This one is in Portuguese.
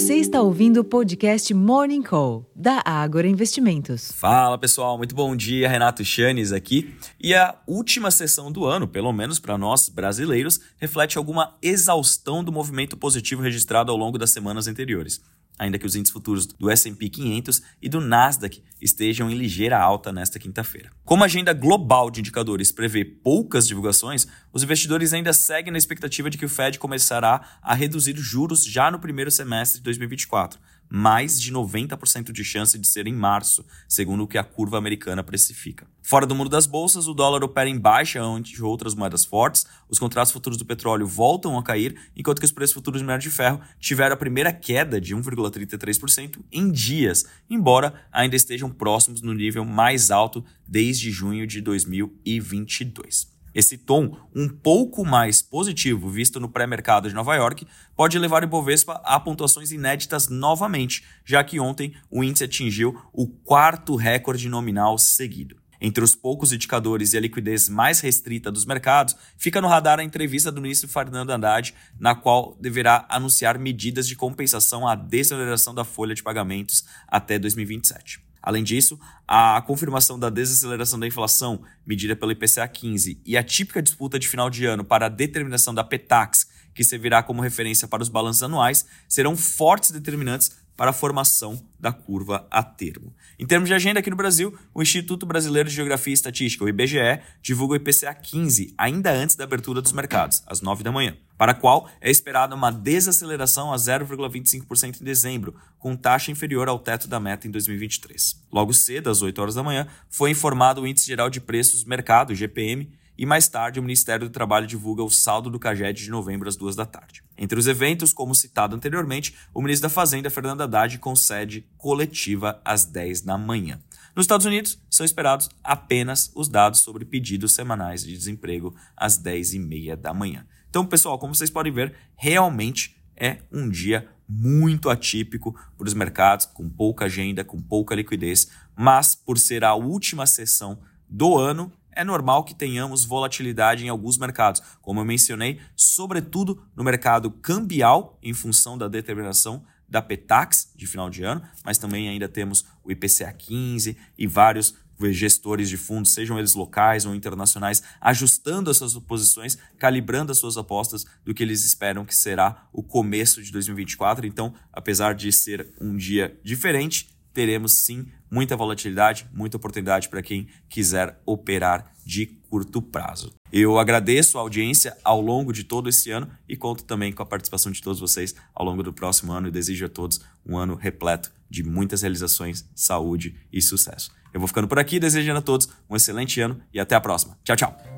Você está ouvindo o podcast Morning Call, da Ágora Investimentos. Fala pessoal, muito bom dia. Renato Chanes aqui. E a última sessão do ano, pelo menos para nós brasileiros, reflete alguma exaustão do movimento positivo registrado ao longo das semanas anteriores ainda que os índices futuros do S&P 500 e do Nasdaq estejam em ligeira alta nesta quinta-feira. Como a agenda global de indicadores prevê poucas divulgações, os investidores ainda seguem na expectativa de que o Fed começará a reduzir juros já no primeiro semestre de 2024, mais de 90% de chance de ser em março, segundo o que a curva americana precifica. Fora do mundo das bolsas, o dólar opera em baixa ante outras moedas fortes, os contratos futuros do petróleo voltam a cair, enquanto que os preços futuros do minério de ferro tiveram a primeira queda de 1,33% em dias, embora ainda estejam próximos no nível mais alto desde junho de 2022. Esse tom um pouco mais positivo visto no pré-mercado de Nova York pode levar o Ibovespa a pontuações inéditas novamente, já que ontem o índice atingiu o quarto recorde nominal seguido. Entre os poucos indicadores e a liquidez mais restrita dos mercados, fica no radar a entrevista do ministro Fernando Haddad, na qual deverá anunciar medidas de compensação à desaceleração da folha de pagamentos até 2027. Além disso, a confirmação da desaceleração da inflação, medida pelo IPCA 15, e a típica disputa de final de ano para a determinação da PETAX, que servirá como referência para os balanços anuais, serão fortes determinantes para a formação da curva a termo. Em termos de agenda aqui no Brasil, o Instituto Brasileiro de Geografia e Estatística, o IBGE, divulga o IPCA 15 ainda antes da abertura dos mercados, às 9 da manhã, para a qual é esperada uma desaceleração a 0,25% em dezembro, com taxa inferior ao teto da meta em 2023. Logo cedo, às 8 horas da manhã, foi informado o Índice Geral de Preços do Mercado, GPM, e mais tarde o Ministério do Trabalho divulga o saldo do CAGED de novembro às duas da tarde. Entre os eventos, como citado anteriormente, o ministro da Fazenda, Fernando Haddad, concede coletiva às 10 da manhã. Nos Estados Unidos, são esperados apenas os dados sobre pedidos semanais de desemprego às 10 e meia da manhã. Então, pessoal, como vocês podem ver, realmente é um dia muito atípico para os mercados, com pouca agenda, com pouca liquidez, mas por ser a última sessão do ano, é normal que tenhamos volatilidade em alguns mercados, como eu mencionei, sobretudo no mercado cambial, em função da determinação da Petax de final de ano, mas também ainda temos o IPCA 15 e vários gestores de fundos, sejam eles locais ou internacionais, ajustando as suas posições, calibrando as suas apostas do que eles esperam que será o começo de 2024. Então, apesar de ser um dia diferente, teremos sim muita volatilidade, muita oportunidade para quem quiser operar de curto prazo. Eu agradeço a audiência ao longo de todo esse ano e conto também com a participação de todos vocês ao longo do próximo ano e desejo a todos um ano repleto de muitas realizações, saúde e sucesso. Eu vou ficando por aqui, desejando a todos um excelente ano e até a próxima. Tchau, tchau.